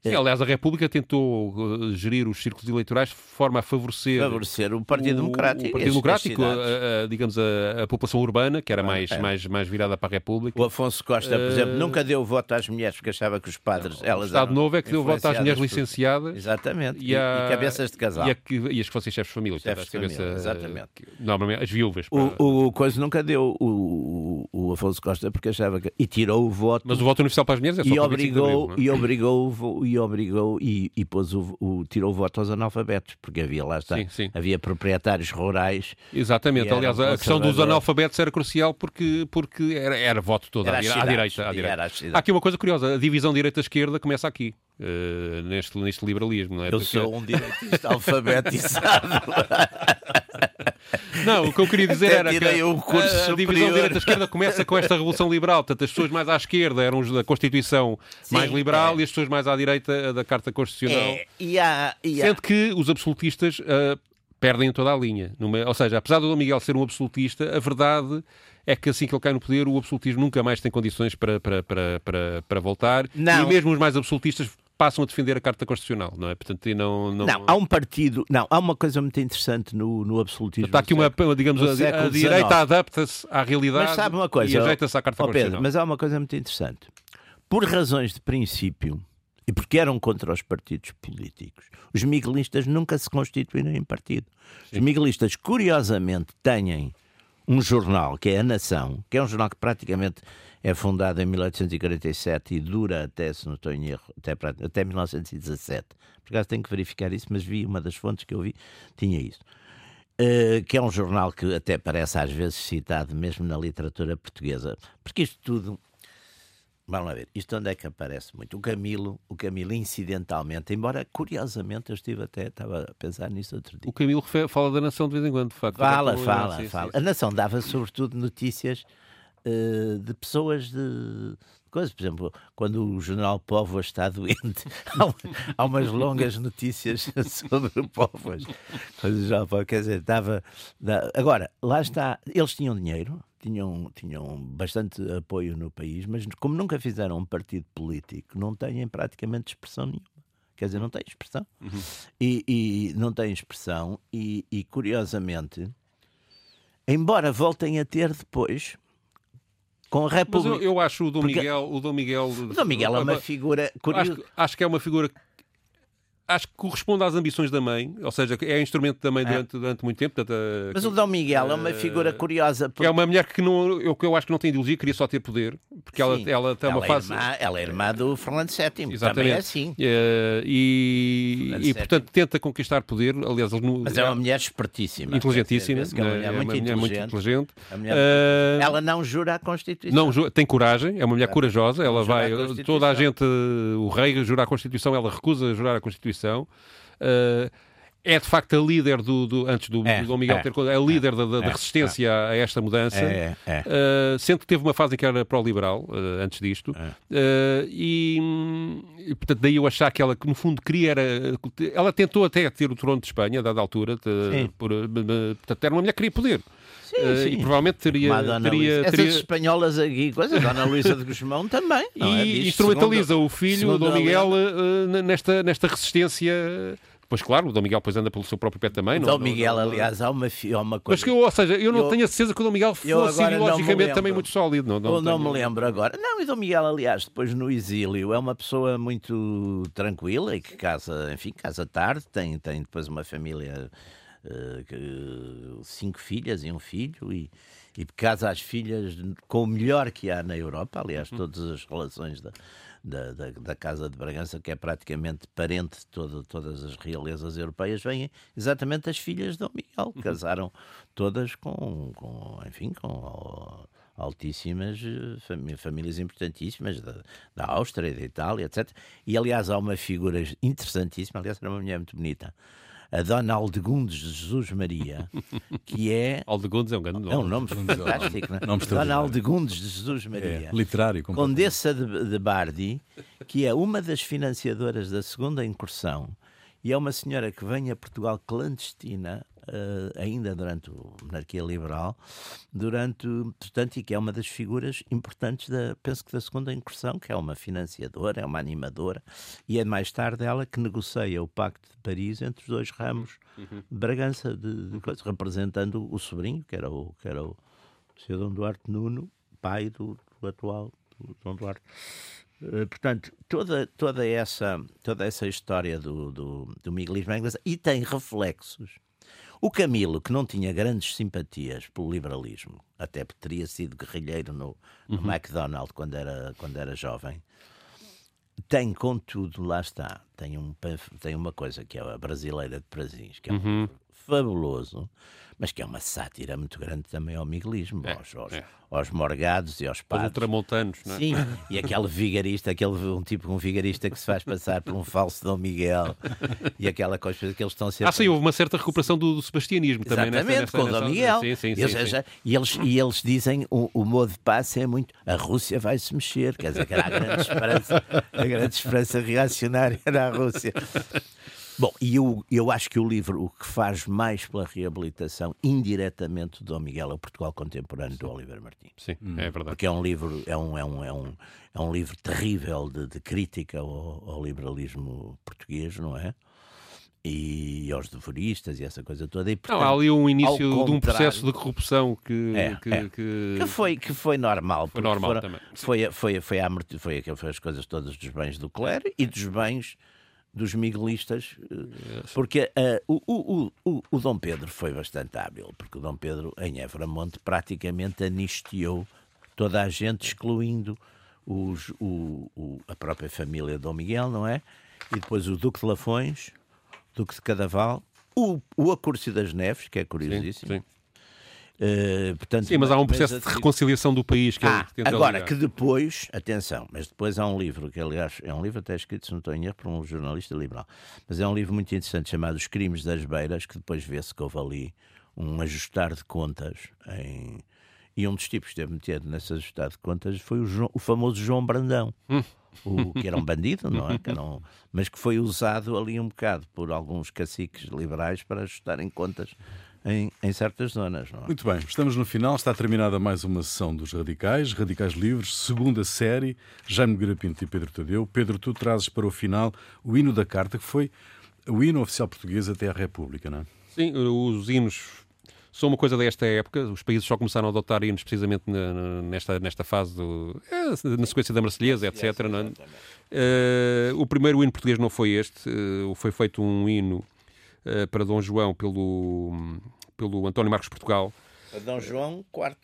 Sim, é. aliás, a República tentou uh, gerir os círculos eleitorais de forma a favorecer, favorecer o Partido o, Democrático, o Partido Democrático a, a, digamos, a, a, população urbana, que era ah, mais, é. mais, mais virada para a República. O Afonso Costa, por exemplo, uh, nunca deu voto às mulheres porque achava que os padres, não, elas O Estado Novo é que deu voto às mulheres por... licenciadas. Exatamente. E, a, e, cabeças de casal. E, a, e as que fossem chefes de família. Chefes de família, cabeça, exatamente. Normalmente, as viúvas. Para... O, o Coisa nunca deu o, o, Afonso Costa porque achava que... E tirou o voto... Mas o voto universal para as mulheres é só e obrigou, abril, é? e obrigou E obrigou... E, e pôs o, o, tirou o voto aos analfabetos, porque havia lá está, sim, sim. havia proprietários rurais. Exatamente, aliás, a questão dos analfabetos era crucial porque, porque era, era voto todo à, cidades, à, direita. À direita. Há aqui uma coisa curiosa, a divisão direita-esquerda começa aqui. Uh, neste, neste liberalismo, não é? Eu porque... sou um direitista [laughs] alfabetizado. Não, o que eu queria dizer Até era que a, a divisão direita-esquerda começa com esta Revolução Liberal. Portanto, as pessoas mais à esquerda eram os da Constituição Sim, mais liberal é. e as pessoas mais à direita da Carta Constitucional. É. E há, e há... Sendo que os absolutistas uh, perdem toda a linha. Numa... Ou seja, apesar do Dom Miguel ser um absolutista, a verdade é que assim que ele cai no poder, o absolutismo nunca mais tem condições para, para, para, para, para voltar. Não. E mesmo os mais absolutistas passam a defender a Carta Constitucional, não é? Portanto, não, não... não há um partido, não, há uma coisa muito interessante no, no absolutismo. Está aqui uma, digamos, a, a direita adapta-se à realidade mas sabe uma coisa, e ajeita-se à Carta oh, Pedro, Constitucional. Mas há uma coisa muito interessante. Por razões de princípio, e porque eram contra os partidos políticos, os miguelistas nunca se constituíram em partido. Sim. Os miguelistas, curiosamente, têm um jornal, que é A Nação, que é um jornal que praticamente é fundado em 1847 e dura até, se não estou em erro, até, até 1917. Por acaso tenho que verificar isso, mas vi uma das fontes que eu vi, tinha isso. Uh, que é um jornal que até parece às vezes citado mesmo na literatura portuguesa, porque isto tudo Vamos lá ver, isto onde é que aparece muito? O Camilo, o Camilo incidentalmente, embora curiosamente eu estive até, estava a pensar nisso outro dia. O Camilo fala da Nação de vez em quando, de facto. Fala, fala, fala. A Nação dava sobretudo notícias uh, de pessoas de, coisas. Por exemplo, quando o general Póvoas está doente, [laughs] há, umas longas notícias [laughs] sobre o Póvoas. Quer dizer, dava, Agora, lá está, eles tinham dinheiro, tinham, tinham bastante apoio no país, mas como nunca fizeram um partido político, não têm praticamente expressão nenhuma. Quer dizer, não têm expressão. Uhum. E, e, não têm expressão, e, e curiosamente, embora voltem a ter depois, com a República. Mas eu, eu acho o Dom Miguel. O Dom Miguel, o Dom Miguel é uma figura curiosa. Acho, acho, que é uma figura acho que corresponde às ambições da mãe, ou seja, é instrumento da mãe é. durante, durante muito tempo. Portanto, Mas o Dom Miguel é uma figura curiosa. Porque... É uma mulher que não, eu, eu acho que não tem ideologia, queria só ter poder, porque ela, ela tem ela uma é fase. Irmã, ela é irmã do Fernando VII, Exatamente. também é assim. É, e, e portanto, tenta conquistar poder. Aliás, no, Mas é uma mulher espertíssima. Inteligentíssima. é uma mulher, muito, inteligente. muito inteligente. Mulher, uh, ela não jura a Constituição. Não, tem coragem, é uma mulher corajosa. Ela vai. A toda a gente, o rei jura a Constituição, ela recusa jurar a Constituição. Uh, é de facto a líder do, do antes do, é, do Dom Miguel é, ter é a líder é, da, da, é, resistência é. a esta mudança, uh, sendo que teve uma fase em que era pró-liberal uh, antes disto, uh, e, e, portanto daí eu achar que ela que no fundo queria era, ela tentou até ter o trono de Espanha, a dada altura, de, por, portanto era uma mulher que queria poder. Sim, uh, sim. E provavelmente teria. teria, teria... Essas espanholas aqui, coisa, a Dona Luísa de Guzmão também. E é? instrumentaliza segundo, o filho, Dom Miguel, uh, nesta, nesta resistência. Pois claro, o Dom Miguel depois anda pelo seu próprio pé também. O Dom Miguel, não, aliás, há uma, há uma coisa. Mas que eu, ou seja, eu não eu, tenho a certeza que o Dom Miguel fosse ideologicamente também muito sólido. Não, não, não me lembro agora. Não, e o Dom Miguel, aliás, depois no exílio, é uma pessoa muito tranquila e que casa, enfim, casa tarde, tem, tem depois uma família uh, cinco filhas e um filho e, e casa as filhas com o melhor que há na Europa, aliás, uhum. todas as relações da, da, da, da, Casa de Bragança, que é praticamente parente de todo, todas as realezas europeias, vêm exatamente as filhas de Dom Miguel, uhum. casaram todas com, com enfim, com altíssimas eh, famílias importantíssimas da, da Áustria, da Itália, etc. E aliás há uma figura interessantíssima, aliás era uma mulher muito bonita, a Dona Aldegundes de Jesus Maria, que é. [laughs] Aldegundes é um grande nome. É um nome fantástico, não é? Nome Dona Aldegundes de Jesus Maria. É, literário. Condessa de, de Bardi, que é uma das financiadoras da segunda incursão e é uma senhora que vem a Portugal clandestina ainda durante a monarquia liberal, durante, portanto, e que é uma das figuras importantes da, penso que da segunda incursão, que é uma financiadora, é uma animadora, e é mais tarde ela que negocia o Pacto de Paris entre os dois ramos uhum. Bragança, de, de coisa, representando o sobrinho, que era o, que era o Sr. Dom Duarte Nuno, pai do, do atual do Dom Duarte. Uh, portanto, toda, toda, essa, toda essa história do, do, do miguelismo engraçada e tem reflexos o Camilo, que não tinha grandes simpatias pelo liberalismo, até porque teria sido guerrilheiro no, no uhum. McDonald's quando era, quando era jovem, tem, contudo, lá está, tem, um, tem uma coisa que é a Brasileira de Prazins, que é um uhum. Fabuloso, mas que é uma sátira muito grande também ao miguelismo, é, aos, aos, é. aos, morgados e aos padres. Os ultramontanos, não é? Sim, [laughs] e aquele vigarista, aquele, um tipo um vigarista que se faz passar por um falso Dom Miguel e aquela coisa que eles estão sempre... Ah, sim, houve uma certa recuperação do, do sebastianismo também. Exatamente, nessa, com o Dom Miguel. Sim, sim, eles, sim, sim. E, eles, e eles dizem, o, o modo de passe é muito, a Rússia vai se mexer, quer dizer, que era a grande esperança, a grande esperança reacionária da Rússia. Bom, e eu, eu acho que o livro, o que faz mais pela reabilitação, indiretamente, do Dom Miguel é o Portugal Contemporâneo do Oliver Martins. Sim, hum. é verdade. Porque é um livro, é um, é um, é um, é um livro terrível de, de crítica ao, ao, liberalismo português, não é? E aos devoristas e essa coisa toda. E, portanto, não, há ali um início de um processo de corrupção que, é, que, é. que... que, foi, que foi normal. Foi normal foram, também. Foi, foi, foi, a, foi, foi, foi as coisas todas dos bens do clero e dos bens dos miguelistas, porque uh, o, o, o, o, Dom Pedro foi bastante hábil, porque o Dom Pedro, em Evramonte, praticamente anistiou toda a gente, excluindo os, a própria família de Dom Miguel, não é? E depois o Duque de Lafões, Duque de Cadaval, o, o Acúrcio das Neves, que é curiosíssimo. Sim, sim. Uh, portanto, Sim, mas há um processo de reconciliação do país que ah, ele Agora, ligar. que depois, atenção, mas depois há um livro, que aliás é um livro até escrito, se não estou em erro, por um jornalista liberal, mas é um livro muito interessante chamado Os Crimes das Beiras, que depois vê-se que houve ali um ajustar de contas em... E um dos tipos que esteve metido nesse ajustar de contas foi o, João, o famoso João Brandão. Hum. [laughs] O, que era um bandido, não é? Que não, mas que foi usado ali um bocado por alguns caciques liberais para ajustarem contas em, em certas zonas. É? Muito bem, estamos no final, está terminada mais uma sessão dos Radicais, Radicais Livres, segunda série, Jaime Garapinto e Pedro Tadeu. Pedro, tu trazes para o final o hino da Carta, que foi o hino oficial português até à República, não é? Sim, os hinos são uma coisa desta época. Os países só começaram a adotar hinos precisamente nesta, nesta fase, do, é, na sequência da Marselhesa, etc. É? Uh, o primeiro hino português não foi este, uh, foi feito um hino uh, para Dom João pelo, pelo António Marcos Portugal. Para Dom João IV.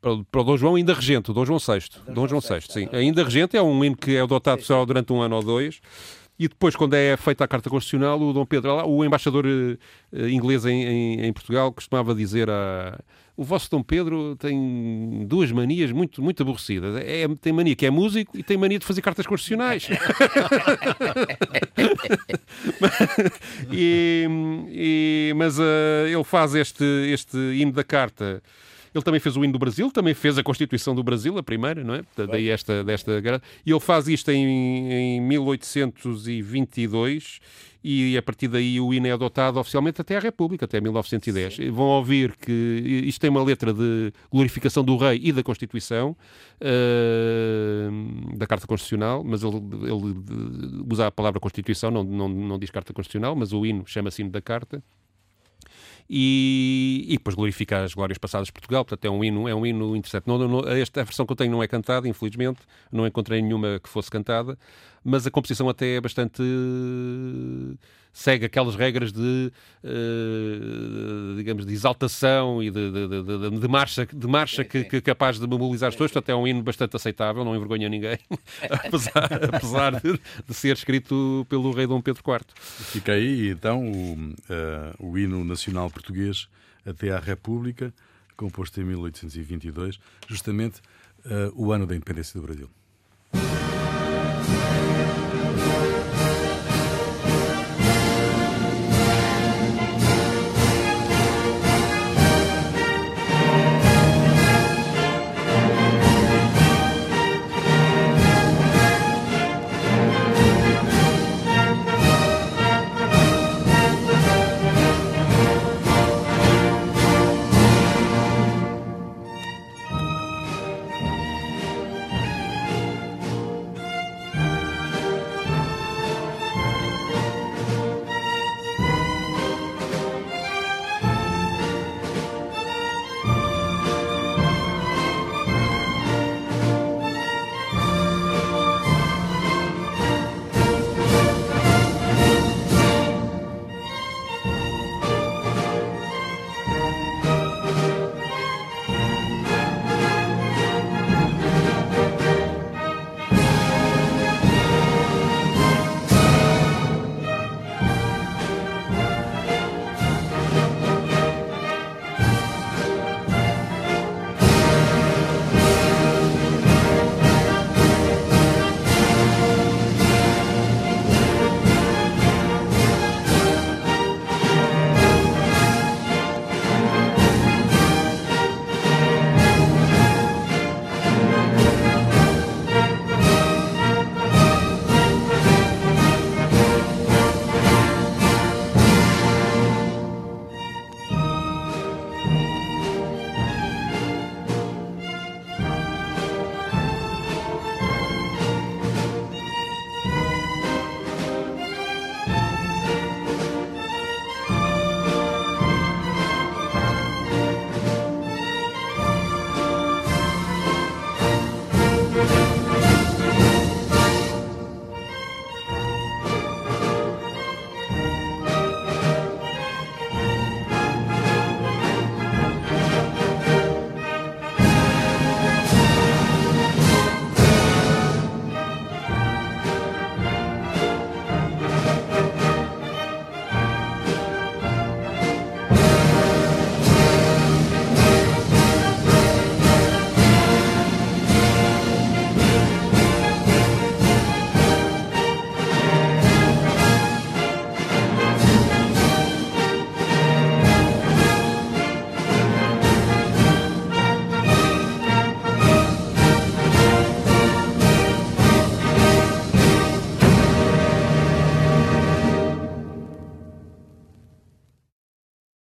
Para, para o Dom João ainda regente, Dom João VI. Dom, Dom João VI, sim. Ainda regente é um hino que é adotado só durante um ano ou dois. E depois, quando é feita a Carta Constitucional, o Dom Pedro, o embaixador uh, inglês em, em, em, Portugal, costumava dizer a. O vosso Dom Pedro tem duas manias muito, muito aborrecidas. É, tem mania que é músico e tem mania de fazer cartas constitucionais. [laughs] e, e, mas uh, ele faz este, este hino da carta ele também fez o hino do Brasil, também fez a Constituição do Brasil, a primeira, não é? Daí esta, desta... E ele faz isto em, em 1822 e a partir daí o hino é adotado oficialmente até à República, até 1910. Sim. Vão ouvir que isto tem uma letra de glorificação do rei e da Constituição, uh, da Carta Constitucional, mas ele, ele, usa a palavra Constituição, não, não, não diz Carta Constitucional, mas o hino chama-se hino da Carta e, e depois glorifica as glórias passadas de Portugal. Portanto, é um hino, é um hino interessante. Não, não, esta a versão que eu tenho não é cantada, infelizmente, não encontrei nenhuma que fosse cantada, mas a composição até é bastante segue aquelas regras de, uh, digamos, de exaltação e de, de, de, de marcha, de marcha que, que é capaz de mobilizar as pessoas. Portanto, é um hino bastante aceitável, não envergonha ninguém, [laughs] apesar, apesar de, ser escrito pelo rei Dom Pedro IV. Fica aí, então, o, uh, o hino nacional português até à República, composto em 1822, justamente uh, o ano da independência do Brasil.